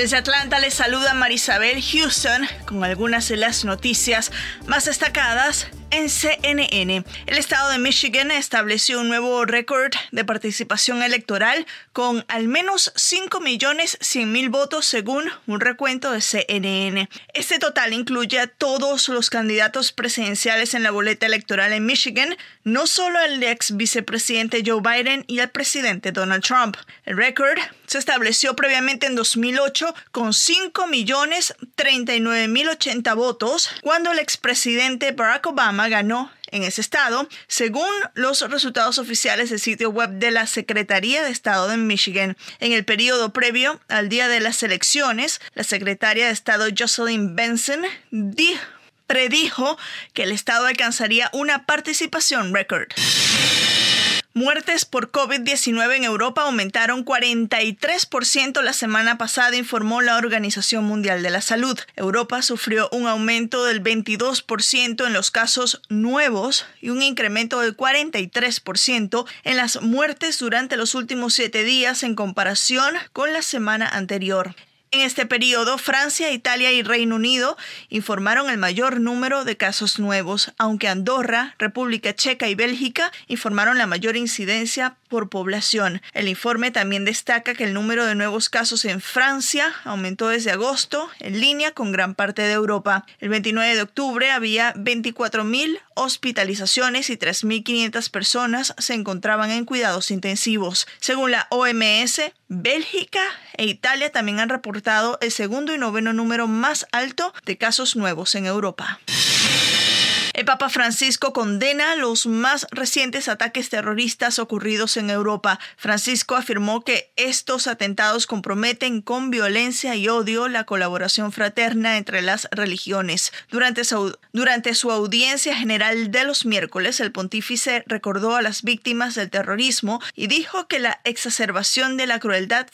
Desde Atlanta les saluda Marisabel Houston con algunas de las noticias más destacadas en CNN, el estado de Michigan estableció un nuevo récord de participación electoral con al menos 5.100.000 votos según un recuento de CNN. Este total incluye a todos los candidatos presidenciales en la boleta electoral en Michigan, no solo al ex vicepresidente Joe Biden y al presidente Donald Trump. El récord se estableció previamente en 2008 con 5.039.080 votos cuando el expresidente Barack Obama ganó en ese estado, según los resultados oficiales del sitio web de la Secretaría de Estado de Michigan. En el periodo previo al día de las elecciones, la secretaria de Estado Jocelyn Benson predijo que el estado alcanzaría una participación récord. Muertes por COVID-19 en Europa aumentaron 43% la semana pasada, informó la Organización Mundial de la Salud. Europa sufrió un aumento del 22% en los casos nuevos y un incremento del 43% en las muertes durante los últimos siete días en comparación con la semana anterior. En este periodo, Francia, Italia y Reino Unido informaron el mayor número de casos nuevos, aunque Andorra, República Checa y Bélgica informaron la mayor incidencia por población. El informe también destaca que el número de nuevos casos en Francia aumentó desde agosto, en línea con gran parte de Europa. El 29 de octubre había 24.000 hospitalizaciones y 3.500 personas se encontraban en cuidados intensivos. Según la OMS, Bélgica e Italia también han reportado el segundo y noveno número más alto de casos nuevos en Europa. El Papa Francisco condena los más recientes ataques terroristas ocurridos en Europa. Francisco afirmó que estos atentados comprometen con violencia y odio la colaboración fraterna entre las religiones. Durante su, durante su audiencia general de los miércoles, el pontífice recordó a las víctimas del terrorismo y dijo que la exacerbación de la crueldad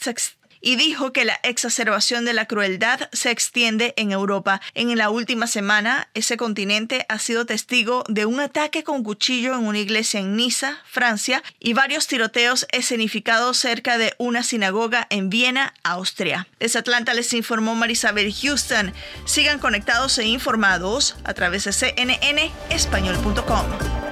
y dijo que la exacerbación de la crueldad se extiende en Europa. En la última semana, ese continente ha sido testigo de un ataque con cuchillo en una iglesia en Niza, Francia, y varios tiroteos escenificados cerca de una sinagoga en Viena, Austria. Desde Atlanta les informó Marisabel Houston. Sigan conectados e informados a través de cnnespañol.com.